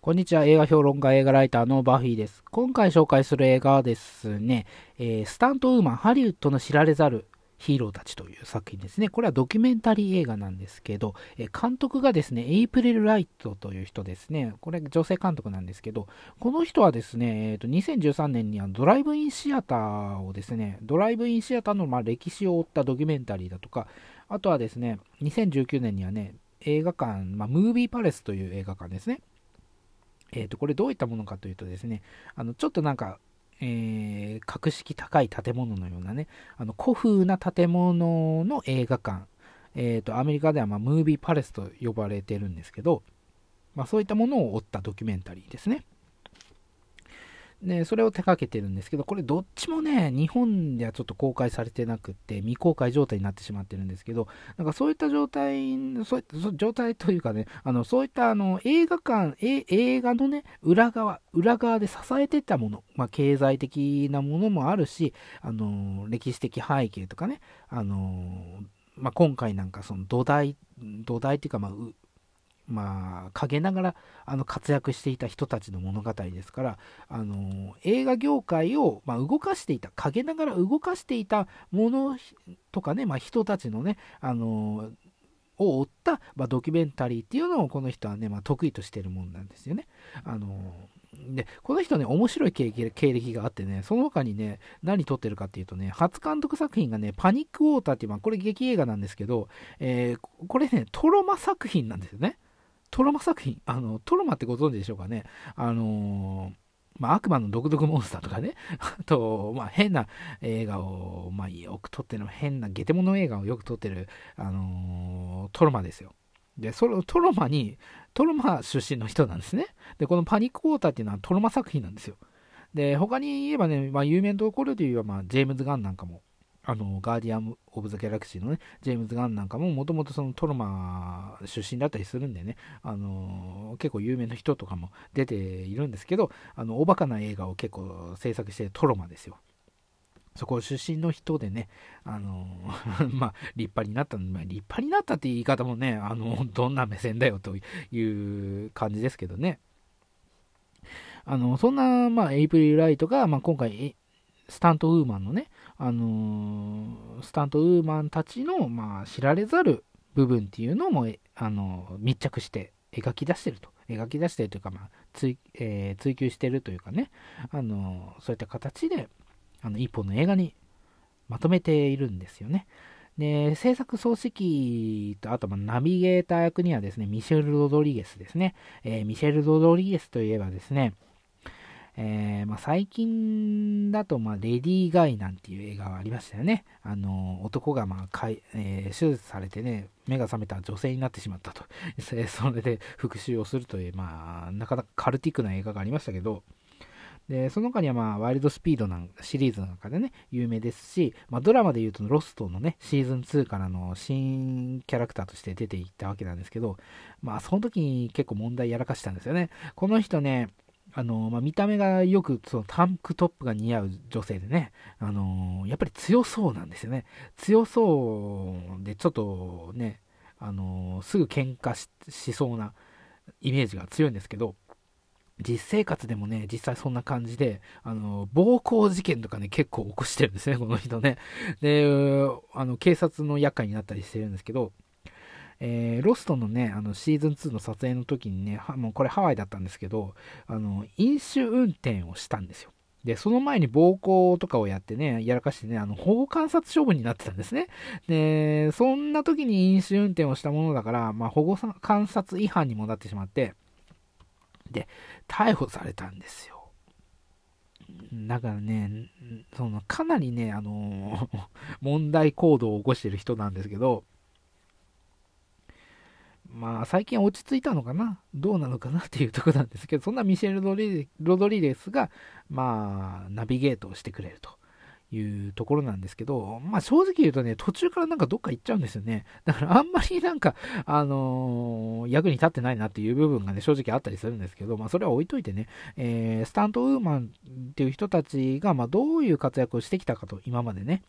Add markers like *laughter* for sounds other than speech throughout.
こんにちは。映画評論家、映画ライターのバフィーです。今回紹介する映画はですね、えー、スタントウーマン、ハリウッドの知られざるヒーローたちという作品ですね。これはドキュメンタリー映画なんですけど、え、監督がですね、エイプリル・ライトという人ですね。これ女性監督なんですけど、この人はですね、えーと、2013年にはドライブインシアターをですね、ドライブインシアターのま歴史を追ったドキュメンタリーだとか、あとはですね、2019年にはね、映画館、まあ、ムービーパレスという映画館ですね。えー、と、これどういったものかというとですね、あの、ちょっとなんか、えー、格式高い建物のようなね、あの古風な建物の映画館、えーと、アメリカではまあムービーパレスと呼ばれてるんですけど、まあ、そういったものを追ったドキュメンタリーですね。で、それを手掛けてるんですけど、これどっちもね、日本ではちょっと公開されてなくて、未公開状態になってしまってるんですけど、なんかそういった状態、そういった状態というかね、あのそういったあの映画館、映画のね、裏側、裏側で支えてたもの、まあ、経済的なものもあるし、あの歴史的背景とかね、あのまあ、今回なんかその土台、土台っていうか、まあ、まあ、陰ながらあの活躍していた人たちの物語ですから、あの映画業界を、まあ、動かしていた、陰ながら動かしていたものとかね、まあ、人たちのね、あのを追った、まあ、ドキュメンタリーっていうのをこの人はね、まあ、得意としてるもんなんですよね。あので、この人ね、面白い経歴があってね、その他にね、何撮ってるかっていうとね、初監督作品がね、パニックウォーターっていう、まあ、これ劇映画なんですけど、えー、これね、トロマ作品なんですよね。トロマ作品、あの、トロマってご存知でしょうかね。あのー、まあ、悪魔の独特モンスターとかね、*laughs* あと、まあ、変な映画を、まあ、よく撮ってる、変なゲテモノ映画をよく撮ってる、あのー、トロマですよ。で、そのトロマに、トロマ出身の人なんですね。で、このパニックウォーターっていうのはトロマ作品なんですよ。で、他に言えばね、まあ、有名なところで言えば、まあ、ジェームズ・ガンなんかもあの、ガーディアン・オブ・ザ・ギャラクシーのね、ジェームズ・ガンなんかも、もともとそのトロマ出身だったりするんでね、あの、結構有名な人とかも出ているんですけど、あの、おバカな映画を結構制作してるトロマですよ。そこ出身の人でね、あの、*laughs* まあ、立派になった、まあ、立派になったって言い方もね、あの、どんな目線だよという感じですけどね。あの、そんな、まあ、エイプリル・ライトが、まあ、今回、スタントウーマンのね、あのー、スタントウーマンたちの、まあ、知られざる部分っていうのも、あのー、密着して描き出してると。描き出してるというか、まあ追えー、追求してるというかね、あのそういった形で、あの一本の映画にまとめているんですよね。で、制作総指揮と、あと、まナビゲーター役にはですね、ミシェル・ロドリゲスですね。えー、ミシェル・ロドリゲスといえばですね、えー、まあ、最近だと、まあ、レディー・ガイなんていう映画がありましたよね。あの、男が、まあ、かいえー、手術されてね、目が覚めた女性になってしまったと。*laughs* それで復讐をするという、まあ、なかなかカルティックな映画がありましたけど、で、その他には、まあ、ワイルドスピードなんシリーズの中でね、有名ですし、まあ、ドラマで言うと、ロストのね、シーズン2からの新キャラクターとして出ていったわけなんですけど、まあ、その時に結構問題やらかしたんですよね。この人ね、あのまあ、見た目がよくそのタンクトップが似合う女性でね、あのやっぱり強そうなんですよね。強そうで、ちょっとね、あのすぐ喧嘩しそうなイメージが強いんですけど、実生活でもね、実際そんな感じで、あの、暴行事件とかね、結構起こしてるんですね、この人ね。で、あの、警察の厄介になったりしてるんですけど、えー、ロストのね、あのシーズン2の撮影の時にね、もうこれハワイだったんですけど、あの、飲酒運転をしたんですよ。で、その前に暴行とかをやってね、やらかしてね、あの、保護観察処分になってたんですね。で、そんな時に飲酒運転をしたものだから、まあ、保護観察違反にもなってしまって、で、逮捕されたんですよ。だからね、その、かなりね、あの *laughs* 問題行動を起こしてる人なんですけど、まあ、最近落ち着いたのかな？どうなのかなっていうとこなんですけど、そんなミシェル・ロドリゲスが、まあ、ナビゲートをしてくれるというところなんですけど、まあ、正直言うとね、途中からなんかどっか行っちゃうんですよね。だからあんまりなんか、あのー、役に立ってないなっていう部分がね、正直あったりするんですけど、まあ、それは置いといてね、えー、スタントウーマンっていう人たちが、まあ、どういう活躍をしてきたかと、今までね。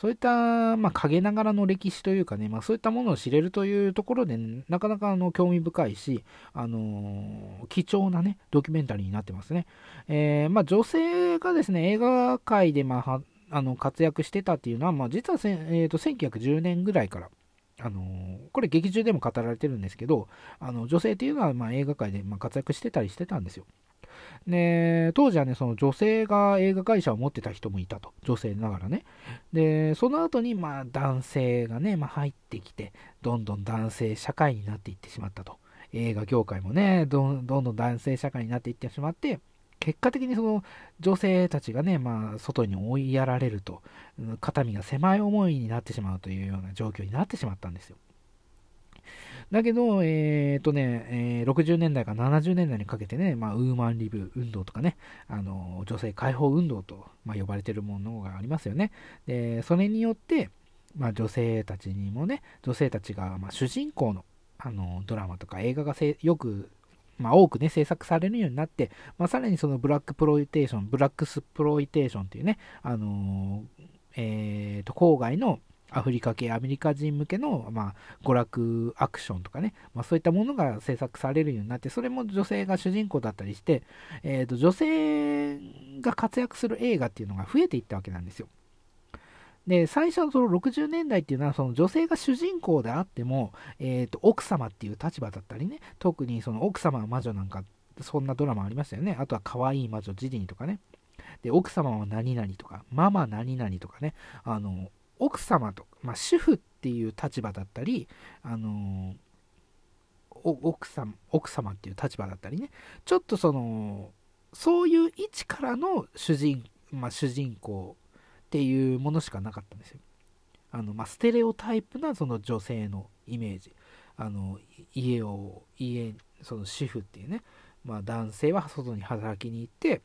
そういった、まあ、陰ながらの歴史というかね、まあ、そういったものを知れるというところで、なかなかあの興味深いし、あのー、貴重なね、ドキュメンタリーになってますね。えー、まあ、女性がですね、映画界で、まあ、あの活躍してたっていうのは、まあ、実はせ、えーと、1910年ぐらいから、あの、これ劇中でも語られてるんですけど、あの女性っていうのはまあ映画界でま活躍してたりしてたんですよ。で、当時はね、その女性が映画会社を持ってた人もいたと。女性ながらね。で、その後に、まあ、男性がね、まあ、入ってきて、どんどん男性社会になっていってしまったと。映画業界もね、どんどん男性社会になっていってしまって、結果的にその女性たちがね、まあ、外に追いやられると、肩身が狭い思いになってしまうというような状況になってしまったんですよ。だけど、えっ、とね、えー、60年代から70年代にかけてね、まあ、ウーマンリブ運動とかね、あの女性解放運動と、まあ、呼ばれてるものがありますよね。で、それによって、まあ、女性たちにもね、女性たちが、まあ、主人公のあのドラマとか映画がよくまあ、多くね、制作されるようになって、まあ、さらにそのブラックプロイテーション、ブラックスプロイテーションというね、あのー、えーと、郊外のアフリカ系アメリカ人向けの、まあ、娯楽アクションとかね、まあ、そういったものが制作されるようになって、それも女性が主人公だったりして、えーと、女性が活躍する映画っていうのが増えていったわけなんですよ。で、最初のその60年代っていうのは、その女性が主人公であっても、えーと、奥様っていう立場だったりね、特にその奥様は魔女なんか、そんなドラマありましたよね。あとは可愛い魔女ジディとかね。で、奥様は何々とか、ママ何々とかね、あの、奥様と、まあ、主婦っていう立場だったり、あの奥様奥様っていう立場だったりね。ちょっとそのそういう位置からの主人,、まあ、主人公っていうものしかなかったんですよ。あの、まあ、ステレオタイプなその女性のイメージ。あの家を家その主婦っていうね、まあ、男性は外に働きに行って、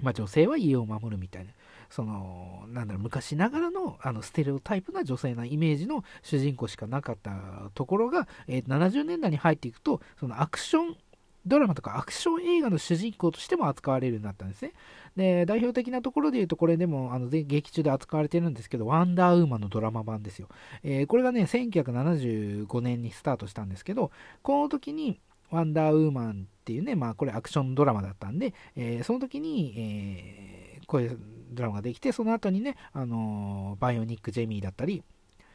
まあ、女性は家を守るみたいな。その、なんだろう、昔ながらの、あの、ステレオタイプな女性なイメージの主人公しかなかったところが、えー、70年代に入っていくと、そのアクションドラマとかアクション映画の主人公としても扱われるようになったんですね。で、代表的なところで言うと、これでも、あの、劇中で扱われてるんですけど、ワンダーウーマンのドラマ版ですよ。えー、これがね、1975年にスタートしたんですけど、この時に、ワンダーウーマンっていうね、まあ、これアクションドラマだったんで、えー、その時に、えー、こういうドラマができて、その後にね、あの、バイオニック・ジェミーだったり、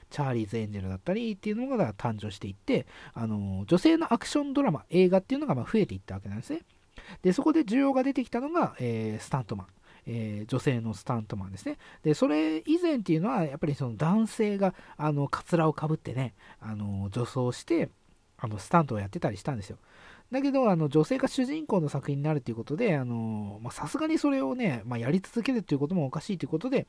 チャーリーズ・エンジェルだったりっていうのが誕生していって、あの、女性のアクションドラマ、映画っていうのがま増えていったわけなんですね。で、そこで需要が出てきたのが、えー、スタントマン。えー、女性のスタントマンですね。で、それ以前っていうのは、やっぱりその男性が、あの、カツラをかぶってね、あの、女装して、あの、スタントをやってたりしたんですよ。だけど、あの、女性が主人公の作品になるということで、あの、さすがにそれをね、まあ、やり続けるということもおかしいということで、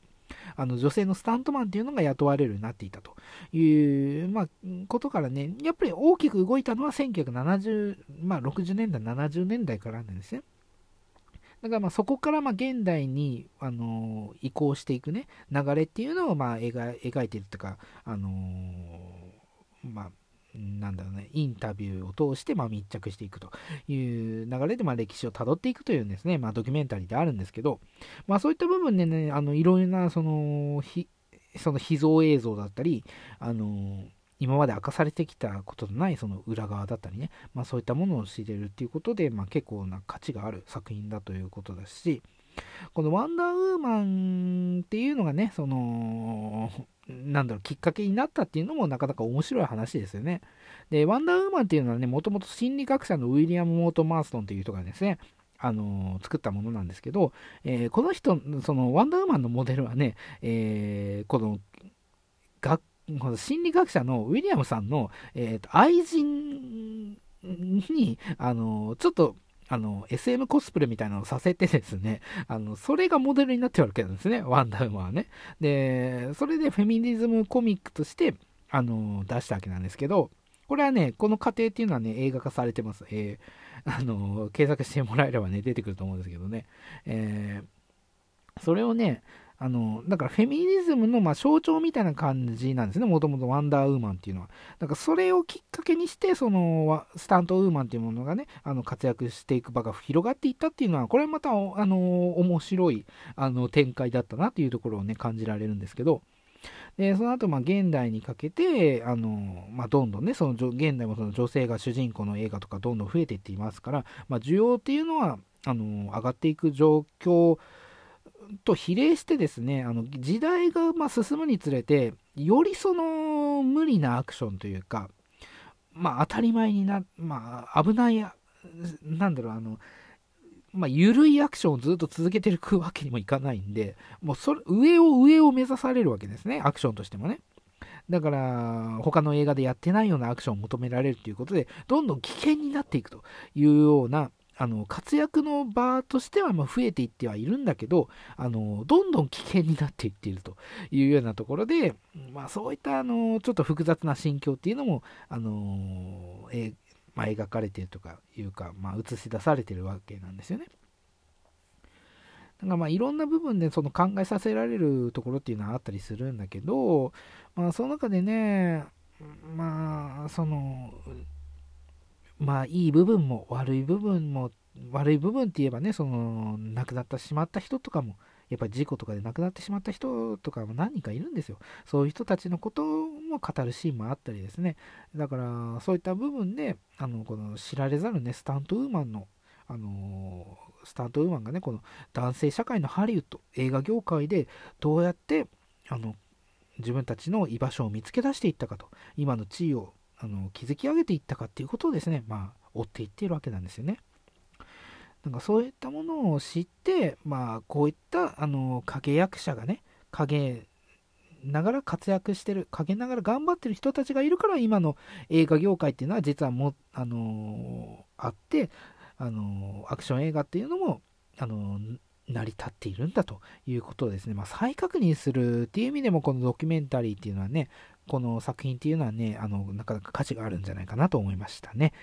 あの、女性のスタントマンっていうのが雇われるようになっていたという、まあ、ことからね、やっぱり大きく動いたのは1970、まあ、60年代、70年代からなんですね。だからまあそこからまあ現代に、あの移行していくね、流れっていうのをまあ描いてるというか、あのまあ、なんだろうね、インタビューを通してま密着していくという流れでま歴史をたどっていくというですね、ま、ドキュメンタリーであるんですけど、まあ、そういった部分でね、あのいろいろなそのひその秘蔵映像だったり、あの今まで明かされてきたことのないその裏側だったりね、まあ、そういったものを知れるっていうことで、まあ、結構な価値がある作品だということだし、このワンダーウーマンっていうのがね、その、なんだろう、きっかけになったっていうのもなかなか面白い話ですよね。で、ワンダーウーマンっていうのはね、もともと心理学者のウィリアム・モート・マーストンという人がですね、あの、作ったものなんですけど、えー、この人、そのワンダーウーマンのモデルはね、えー、この学この心理学者のウィリアムさんの、えーと、愛人に、あのちょっとあの、SM コスプレみたいなのをさせてですね、*laughs* あの、それがモデルになってるわけなんですね、ワンダーウーマンはね。で、それでフェミニズムコミックとして、あの、出したわけなんですけど、これはね、この過程っていうのはね、映画化されてます。えー、あの、検索してもらえればね、出てくると思うんですけどね。えー、それをね、あの、だからフェミニズムのま象徴みたいな感じなんですね、もともとワンダーウーマンっていうのは。だからそれをきっかけにして、そのスタントウーマンっていうものがね、あの活躍していく場が広がっていったっていうのは、これまた、あの、面白いあの展開だったなっていうところをね、感じられるんですけど、で、その後、まあ、現代にかけて、あの、まあ、どんどんね、その、現代もその女性が主人公の映画とかどんどん増えていっていますから、まあ、需要っていうのは、あの、上がっていく状況と比例してですね、あの、時代がま進むにつれて、よりその、無理なアクションというか、まあ、当たり前にな、まあ、危ない、なんだろう、あの、まあ、緩いアクションをずっと続けていくわけにもいかないんで、もうそれ、上を上を目指されるわけですね、アクションとしてもね。だから、他の映画でやってないようなアクションを求められるということで、どんどん危険になっていくというような、あの、活躍の場としてはま増えていってはいるんだけど、あの、どんどん危険になっていっているというようなところで、まあそういったあの、ちょっと複雑な心境っていうのも、あの、えまあ、描かれているとかいうか、まあ、映し出されてるわけなんですよね。だかまあいろんな部分でその考えさせられるところっていうのはあったりするんだけど、まあその中でね、まあその、まあいい部分も悪い部分も、悪い部分って言えばね、その亡くなってしまった人とかもやっぱり事故とかで亡くなってしまった人とかも何人かいるんですよ。そういう人たちのことも語るシーンもあったりですね。だから、そういった部分で、あの、この知られざるね、スタントウーマンの、あのスタントウーマンがね、この男性社会のハリウッド、映画業界でどうやって、あの、自分たちの居場所を見つけ出していったかと、今の地位をあの築き上げていったかっていうことをですね、まあ、追っていっているわけなんですよね。なんかそういったものを知って、まあ、こういったあの影役者がね、影ながら活躍してる、陰ながら頑張ってる人たちがいるから、今の映画業界っていうのは実はも、あのー、あって、あのー、アクション映画っていうのも、あのー、成り立っているんだということですね、まあ、再確認するっていう意味でも、このドキュメンタリーっていうのはね、この作品っていうのはね、あの、なかなか価値があるんじゃないかなと思いましたね。